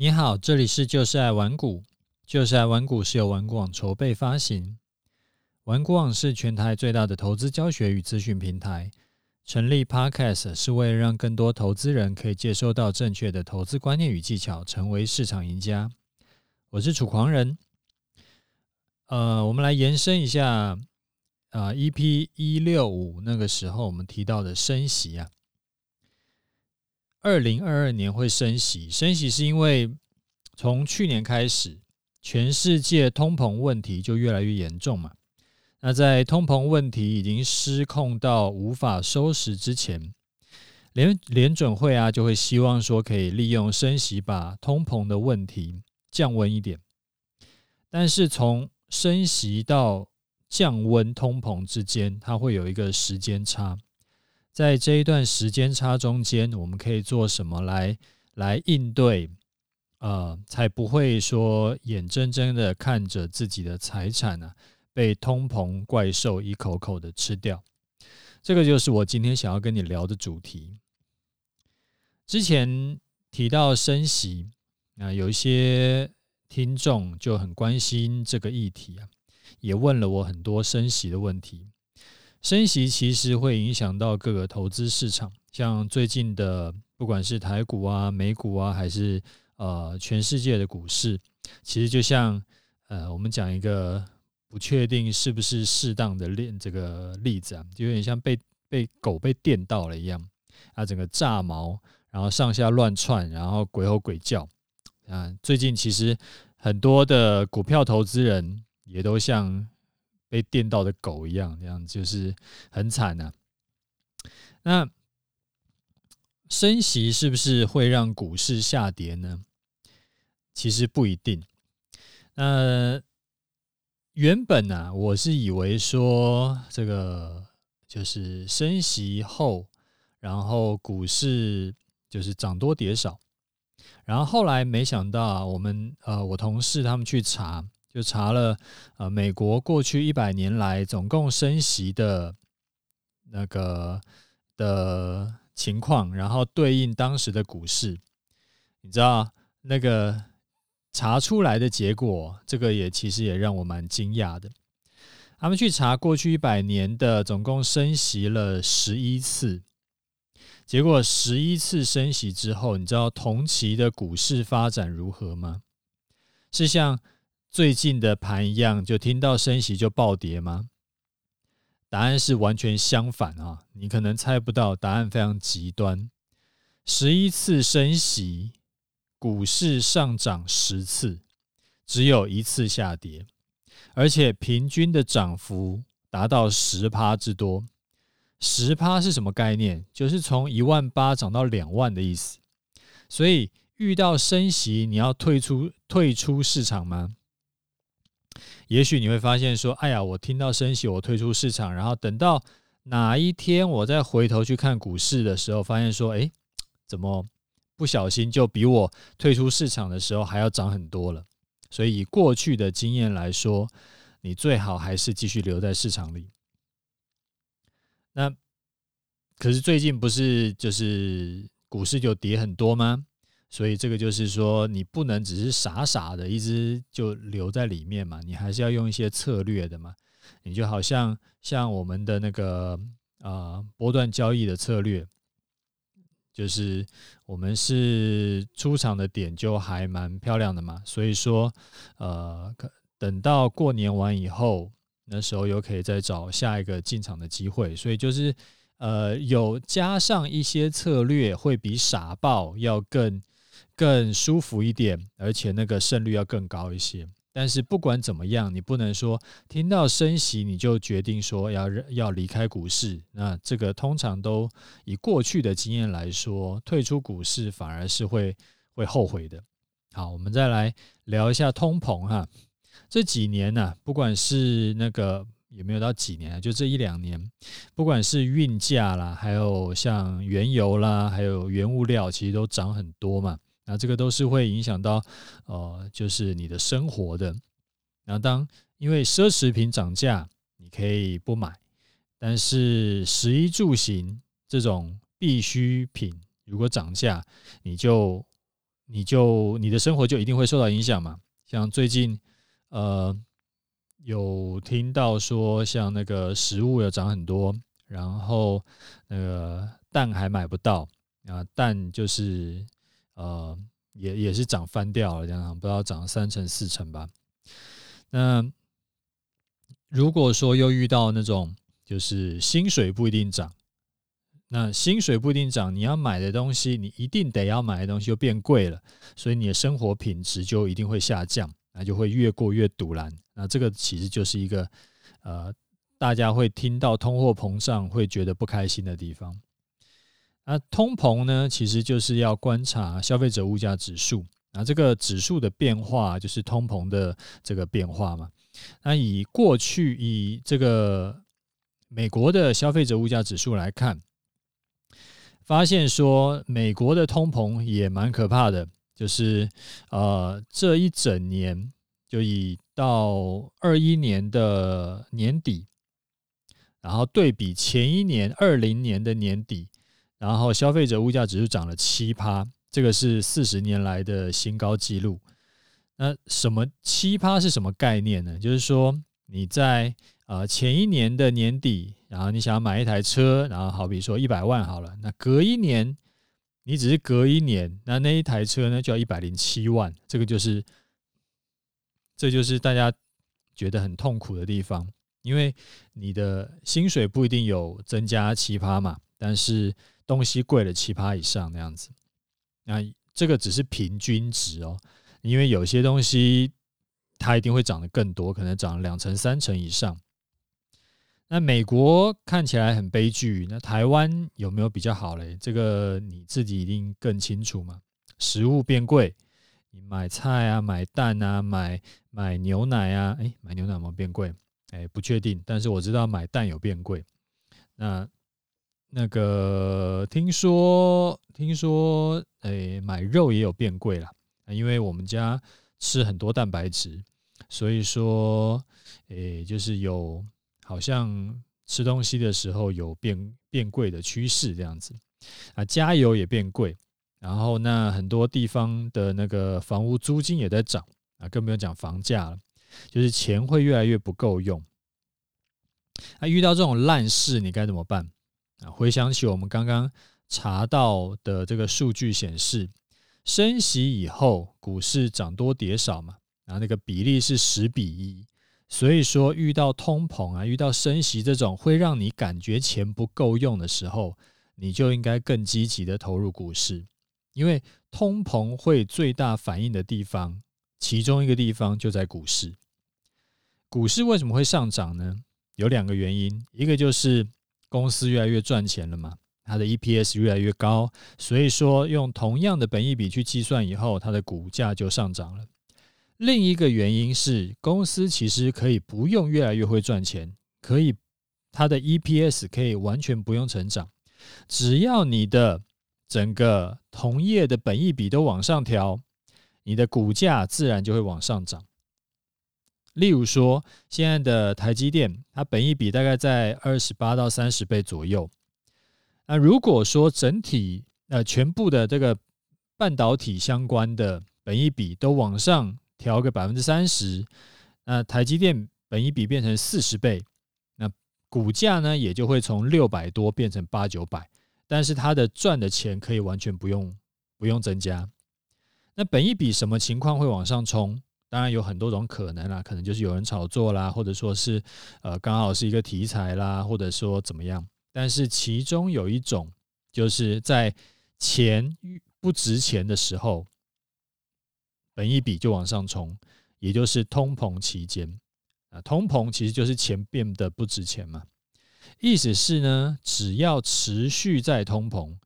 你好，这里是就是爱玩股，就是爱玩股是由玩股网筹备发行。玩股网是全台最大的投资教学与资讯平台。成立 Podcast 是为了让更多投资人可以接收到正确的投资观念与技巧，成为市场赢家。我是楚狂人。呃，我们来延伸一下，啊、，EP 一六五那个时候我们提到的升息啊。二零二二年会升息，升息是因为从去年开始，全世界通膨问题就越来越严重嘛。那在通膨问题已经失控到无法收拾之前，联联准会啊就会希望说可以利用升息把通膨的问题降温一点。但是从升息到降温通膨之间，它会有一个时间差。在这一段时间差中间，我们可以做什么来来应对？呃，才不会说眼睁睁的看着自己的财产呢、啊、被通膨怪兽一口口的吃掉。这个就是我今天想要跟你聊的主题。之前提到升息，那、呃、有一些听众就很关心这个议题啊，也问了我很多升息的问题。升息其实会影响到各个投资市场，像最近的不管是台股啊、美股啊，还是呃全世界的股市，其实就像呃我们讲一个不确定是不是适当的例这个例子啊，就有点像被被狗被电到了一样啊，整个炸毛，然后上下乱窜，然后鬼吼鬼叫啊。最近其实很多的股票投资人也都像。被电到的狗一样，这样就是很惨呐、那升息是不是会让股市下跌呢？其实不一定。那原本呢、啊，我是以为说这个就是升息后，然后股市就是涨多跌少。然后后来没想到，我们呃，我同事他们去查。就查了，呃，美国过去一百年来总共升息的那个的情况，然后对应当时的股市，你知道那个查出来的结果，这个也其实也让我蛮惊讶的。他们去查过去一百年的总共升息了十一次，结果十一次升息之后，你知道同期的股市发展如何吗？是像。最近的盘一样，就听到升息就暴跌吗？答案是完全相反啊！你可能猜不到，答案非常极端。十一次升息，股市上涨十次，只有一次下跌，而且平均的涨幅达到十趴之多。十趴是什么概念？就是从一万八涨到两万的意思。所以遇到升息，你要退出退出市场吗？也许你会发现说：“哎呀，我听到升息，我退出市场，然后等到哪一天我再回头去看股市的时候，发现说，哎，怎么不小心就比我退出市场的时候还要涨很多了？所以以过去的经验来说，你最好还是继续留在市场里。那可是最近不是就是股市就跌很多吗？”所以这个就是说，你不能只是傻傻的一直就留在里面嘛，你还是要用一些策略的嘛。你就好像像我们的那个啊波段交易的策略，就是我们是出场的点就还蛮漂亮的嘛。所以说，呃，等到过年完以后，那时候又可以再找下一个进场的机会。所以就是呃，有加上一些策略，会比傻爆要更。更舒服一点，而且那个胜率要更高一些。但是不管怎么样，你不能说听到升息你就决定说要要离开股市。那这个通常都以过去的经验来说，退出股市反而是会会后悔的。好，我们再来聊一下通膨哈。这几年呢、不管是那个有没有到几年，就这一两年，不管是运价啦，还有像原油啦，还有原物料，其实都涨很多嘛。那这个都是会影响到，呃，就是你的生活的。然后当因为奢侈品涨价，你可以不买，但是食衣住行这种必需品如果涨价，你就你就你的生活就一定会受到影响嘛。像最近呃有听到说，像那个食物要涨很多，然后那个蛋还买不到啊，蛋就是呃也也是涨翻掉了，这样不知道涨三成四成吧。那如果说又遇到那种就是薪水不一定涨，那薪水不一定涨，你要买的东西，你一定得要买的东西就变贵了，所以你的生活品质就一定会下降，那就会越过越赌烂。那这个其实就是一个呃，大家会听到通货膨胀会觉得不开心的地方。那通膨呢，其实就是要观察消费者物价指数。那这个指数的变化就是通膨的这个变化嘛。那以过去以这个美国的消费者物价指数来看，发现说美国的通膨也蛮可怕的，就是呃这一整年就以到二一年的年底，然后对比前一年二零年的年底，然后消费者物价指数涨了七趴。这个是四十年来的新高纪录。那什么七趴是什么概念呢？就是说你在呃前一年的年底，然后你想要买一台车，然后好比说一百万好了，那隔一年你只是隔一年，那那一台车呢就要一百零七万。这个就是这就是大家觉得很痛苦的地方，因为你的薪水不一定有增加七趴嘛，但是东西贵了七趴以上那样子。那这个只是平均值哦，因为有些东西它一定会涨得更多，可能涨两成、三成以上。那美国看起来很悲剧，那台湾有没有比较好嘞？这个你自己一定更清楚嘛。食物变贵，你买菜啊、买蛋啊、买买牛奶啊，诶，买牛奶有没有变贵？诶，不确定，但是我知道买蛋有变贵。那那个听说听说，诶，买肉也有变贵了，因为我们家吃很多蛋白质，所以说，诶，就是有好像吃东西的时候有变变贵的趋势这样子啊，加油也变贵，然后那很多地方的那个房屋租金也在涨啊，更不用讲房价了，就是钱会越来越不够用。啊，遇到这种烂事，你该怎么办？啊，回想起我们刚刚查到的这个数据显示，升息以后股市涨多跌少嘛，然后那个比例是十比一，所以说遇到通膨啊，遇到升息这种会让你感觉钱不够用的时候，你就应该更积极的投入股市，因为通膨会最大反应的地方，其中一个地方就在股市。股市为什么会上涨呢？有两个原因，一个就是。公司越来越赚钱了嘛，它的 EPS 越来越高，所以说用同样的本益比去计算以后，它的股价就上涨了。另一个原因是，公司其实可以不用越来越会赚钱，可以它的 EPS 可以完全不用成长，只要你的整个同业的本益比都往上调，你的股价自然就会往上涨。例如说，现在的台积电，它本益比大概在二十八到三十倍左右。那如果说整体呃全部的这个半导体相关的本益比都往上调个百分之三十，那台积电本益比变成四十倍，那股价呢也就会从六百多变成八九百，但是它的赚的钱可以完全不用不用增加。那本益比什么情况会往上冲？当然有很多种可能啦，可能就是有人炒作啦，或者说是呃刚好是一个题材啦，或者说怎么样。但是其中有一种，就是在钱不值钱的时候，本一笔就往上冲，也就是通膨期间啊。通膨其实就是钱变得不值钱嘛。意思是呢，只要持续在通膨。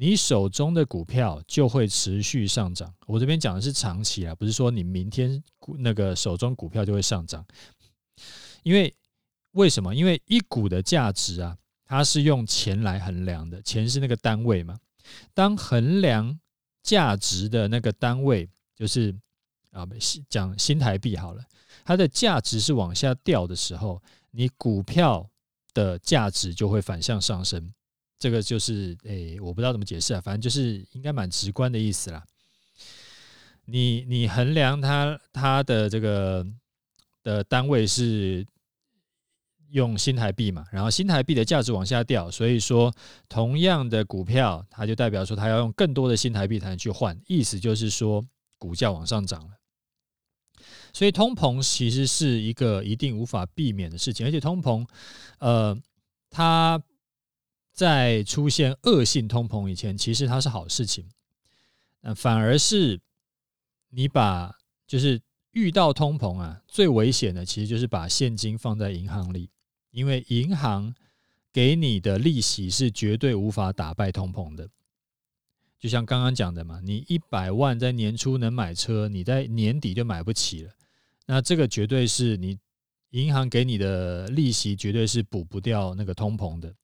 你手中的股票就会持续上涨。我这边讲的是长期啊，不是说你明天那个手中股票就会上涨。因为为什么？因为一股的价值啊，它是用钱来衡量的，钱是那个单位嘛。当衡量价值的那个单位，就是啊，讲新台币好了，它的价值是往下掉的时候，你股票的价值就会反向上升。这个就是诶，我不知道怎么解释啊，反正就是应该蛮直观的意思啦。你你衡量它它的这个的单位是用新台币嘛，然后新台币的价值往下掉，所以说同样的股票，它就代表说它要用更多的新台币才能去换，意思就是说股价往上涨了。所以通膨其实是一个一定无法避免的事情，而且通膨，呃，它在出现恶性通膨以前，其实它是好事情。那反而是你把就是遇到通膨啊，最危险的其实就是把现金放在银行里，因为银行给你的利息是绝对无法打败通膨的。就像刚刚讲的嘛，你一百万在年初能买车，你在年底就买不起了。那这个绝对是你银行给你的利息，绝对是补不掉那个通膨的。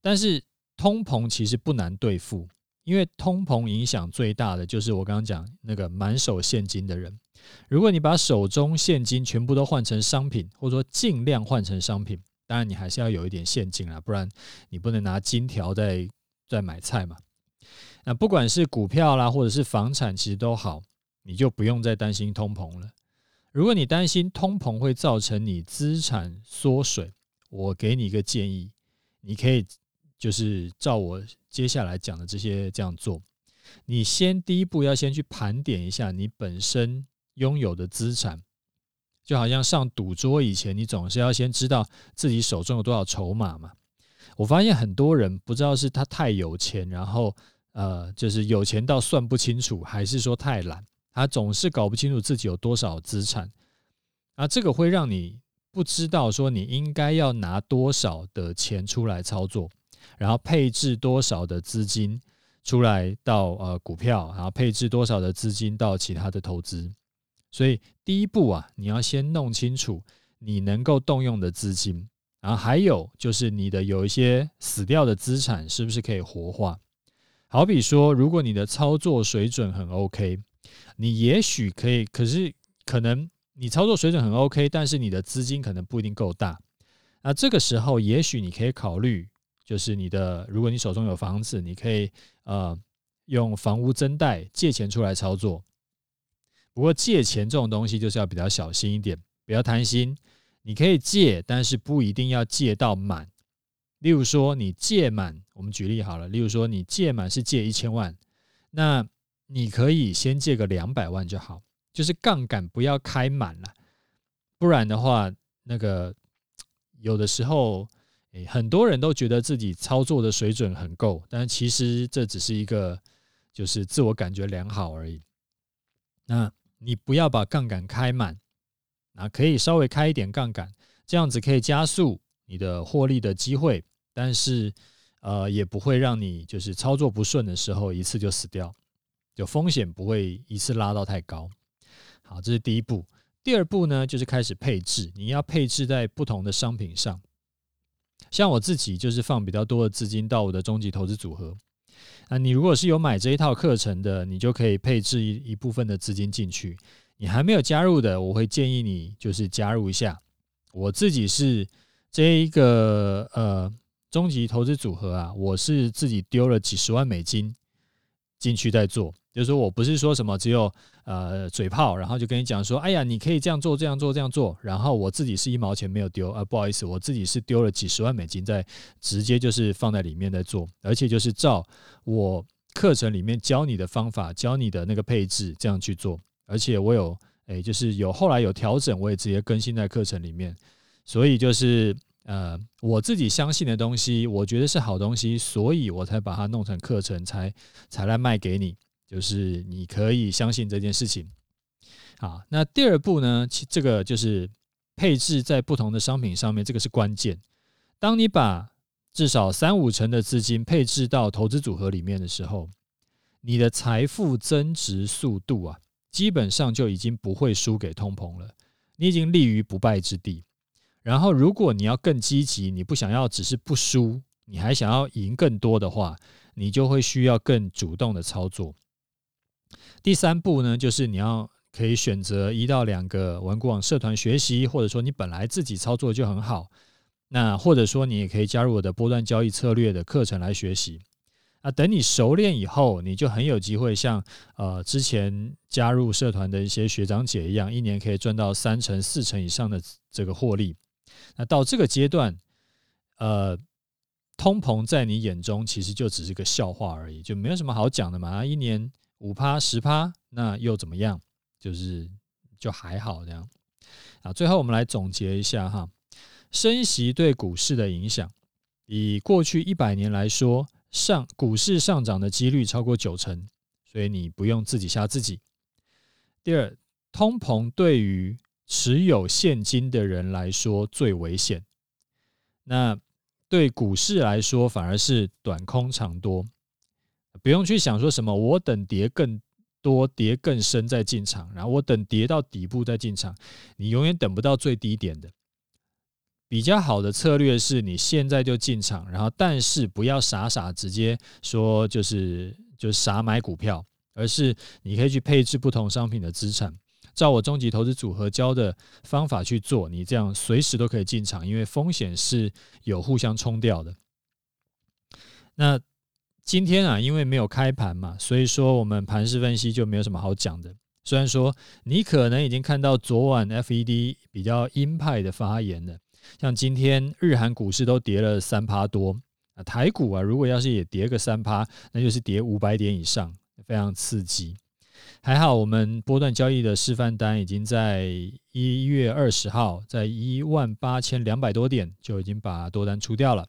但是通膨其实不难对付。因为通膨影响最大的就是我刚刚讲那个满手现金的人。如果你把手中现金全部都换成商品，或者说尽量换成商品，当然你还是要有一点现金啊，不然你不能拿金条在在买菜嘛。那不管是股票啦，或者是房产，其实都好，你就不用再担心通膨了。如果你担心通膨会造成你资产缩水，我给你一个建议，你可以。就是照我接下来讲的这些这样做，你先第一步要先去盘点一下你本身拥有的资产，就好像上赌桌以前，你总是要先知道自己手中有多少筹码嘛。我发现很多人不知道是他太有钱，然后呃，就是有钱到算不清楚，还是说太懒，他总是搞不清楚自己有多少资产，啊，这个会让你不知道说你应该要拿多少的钱出来操作。然后配置多少的资金出来到呃股票，然后配置多少的资金到其他的投资。所以第一步啊，你要先弄清楚你能够动用的资金，然后还有就是你的有一些死掉的资产是不是可以活化？好比说，如果你的操作水准很 OK，你也许可以，可是可能你操作水准很 OK，但是你的资金可能不一定够大。那这个时候，也许你可以考虑。就是你的，如果你手中有房子，你可以呃用房屋增贷借钱出来操作。不过借钱这种东西就是要比较小心一点，不要贪心。你可以借，但是不一定要借到满。例如说你借满，我们举例好了，例如说你借满是借一千万，那你可以先借个两百万就好，就是杠杆不要开满了，不然的话，那个有的时候。诶，很多人都觉得自己操作的水准很够，但其实这只是一个就是自我感觉良好而已。那你不要把杠杆开满，啊，可以稍微开一点杠杆，这样子可以加速你的获利的机会，但是呃也不会让你就是操作不顺的时候一次就死掉，就风险不会一次拉到太高。好，这是第一步。第二步呢，就是开始配置，你要配置在不同的商品上。像我自己就是放比较多的资金到我的终极投资组合。啊，你如果是有买这一套课程的，你就可以配置一一部分的资金进去。你还没有加入的，我会建议你就是加入一下。我自己是这一个呃终极投资组合啊，我是自己丢了几十万美金进去再做。就是说我不是说什么只有呃嘴炮，然后就跟你讲说，哎呀，你可以这样做，这样做，这样做。然后我自己是一毛钱没有丢啊，不好意思，我自己是丢了几十万美金在直接就是放在里面在做，而且就是照我课程里面教你的方法，教你的那个配置这样去做。而且我有哎，就是有后来有调整，我也直接更新在课程里面。所以就是呃我自己相信的东西，我觉得是好东西，所以我才把它弄成课程，才才来卖给你。就是你可以相信这件事情，好，那第二步呢？其这个就是配置在不同的商品上面，这个是关键。当你把至少三五成的资金配置到投资组合里面的时候，你的财富增值速度啊，基本上就已经不会输给通膨了。你已经立于不败之地。然后，如果你要更积极，你不想要只是不输，你还想要赢更多的话，你就会需要更主动的操作。第三步呢，就是你要可以选择一到两个文股网社团学习，或者说你本来自己操作就很好，那或者说你也可以加入我的波段交易策略的课程来学习。啊，等你熟练以后，你就很有机会像呃之前加入社团的一些学长姐一样，一年可以赚到三成、四成以上的这个获利。那到这个阶段，呃，通膨在你眼中其实就只是个笑话而已，就没有什么好讲的嘛。一年五趴、十趴，那又怎么样？就是就还好这样。啊，最后我们来总结一下哈，升息对股市的影响，以过去一百年来说。上股市上涨的几率超过九成，所以你不用自己吓自己。第二，通膨对于持有现金的人来说最危险，那对股市来说反而是短空长多，不用去想说什么我等跌更多、跌更深再进场，然后我等跌到底部再进场，你永远等不到最低点的。比较好的策略是你现在就进场，然后但是不要傻傻直接说就是就傻买股票，而是你可以去配置不同商品的资产，照我终极投资组合教的方法去做，你这样随时都可以进场，因为风险是有互相冲掉的。那今天啊，因为没有开盘嘛，所以说我们盘势分析就没有什么好讲的。虽然说你可能已经看到昨晚 FED 比较鹰派的发言了。像今天日韩股市都跌了三趴多啊，台股啊，如果要是也跌个三趴，那就是跌五百点以上，非常刺激。还好我们波段交易的示范单已经在一月二十号，在一万八千两百多点就已经把多单出掉了。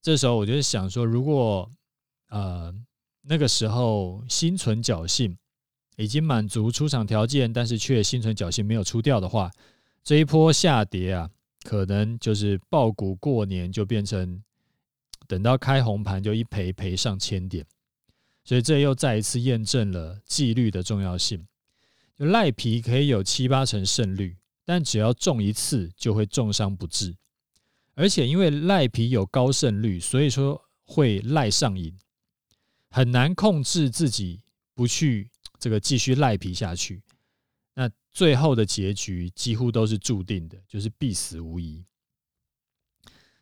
这时候我就想说，如果呃那个时候心存侥幸，已经满足出场条件，但是却心存侥幸没有出掉的话，这一波下跌啊。可能就是爆股过年，就变成等到开红盘就一赔赔上千点，所以这又再一次验证了纪律的重要性。就赖皮可以有七八成胜率，但只要中一次就会重伤不治，而且因为赖皮有高胜率，所以说会赖上瘾，很难控制自己不去这个继续赖皮下去。那最后的结局几乎都是注定的，就是必死无疑。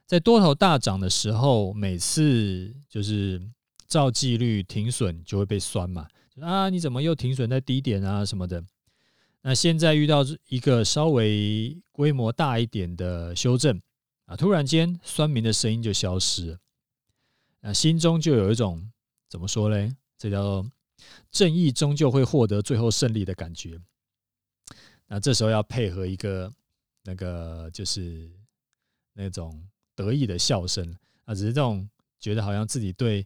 在多头大涨的时候，每次就是照纪律停损就会被酸嘛，啊，你怎么又停损在低点啊什么的？那现在遇到一个稍微规模大一点的修正啊，突然间酸民的声音就消失了，那心中就有一种怎么说嘞？这叫做正义终究会获得最后胜利的感觉。那这时候要配合一个那个就是那种得意的笑声啊，只是这种觉得好像自己对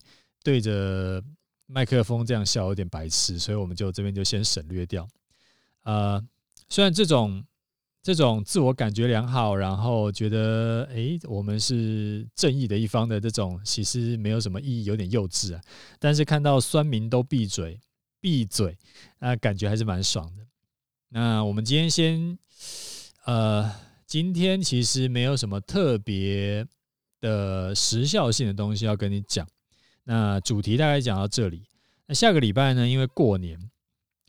对着麦克风这样笑有点白痴，所以我们就这边就先省略掉。呃，虽然这种这种自我感觉良好，然后觉得诶我们是正义的一方的这种，其实没有什么意义，有点幼稚啊。但是看到酸民都闭嘴闭嘴，那，感觉还是蛮爽的。那我们今天先，呃，今天其实没有什么特别的时效性的东西要跟你讲。那主题大概讲到这里。那下个礼拜呢，因为过年，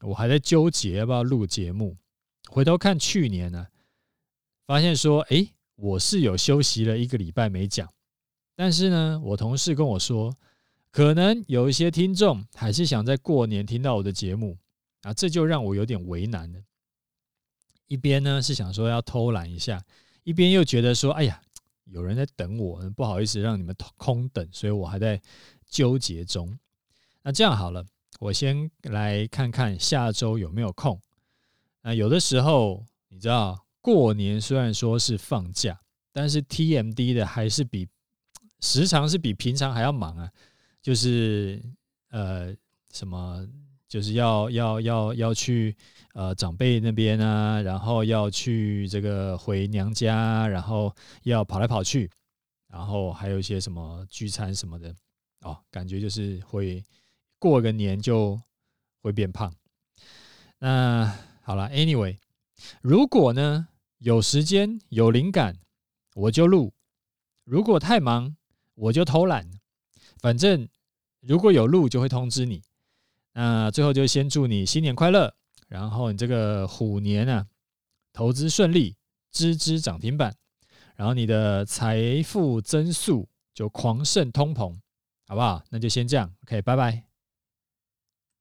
我还在纠结要不要录节目。回头看去年呢，发现说，诶，我是有休息了一个礼拜没讲。但是呢，我同事跟我说，可能有一些听众还是想在过年听到我的节目啊，这就让我有点为难了。一边呢是想说要偷懒一下，一边又觉得说，哎呀，有人在等我，不好意思让你们空等，所以我还在纠结中。那这样好了，我先来看看下周有没有空。那有的时候你知道，过年虽然说是放假，但是 TMD 的还是比时常是比平常还要忙啊，就是呃什么。就是要要要要去呃长辈那边啊，然后要去这个回娘家，然后要跑来跑去，然后还有一些什么聚餐什么的哦，感觉就是会过个年就会变胖。那好了，Anyway，如果呢有时间有灵感，我就录；如果太忙，我就偷懒。反正如果有录，就会通知你。那最后就先祝你新年快乐，然后你这个虎年啊，投资顺利，支支涨停板，然后你的财富增速就狂胜通膨。好不好？那就先这样，OK，拜拜。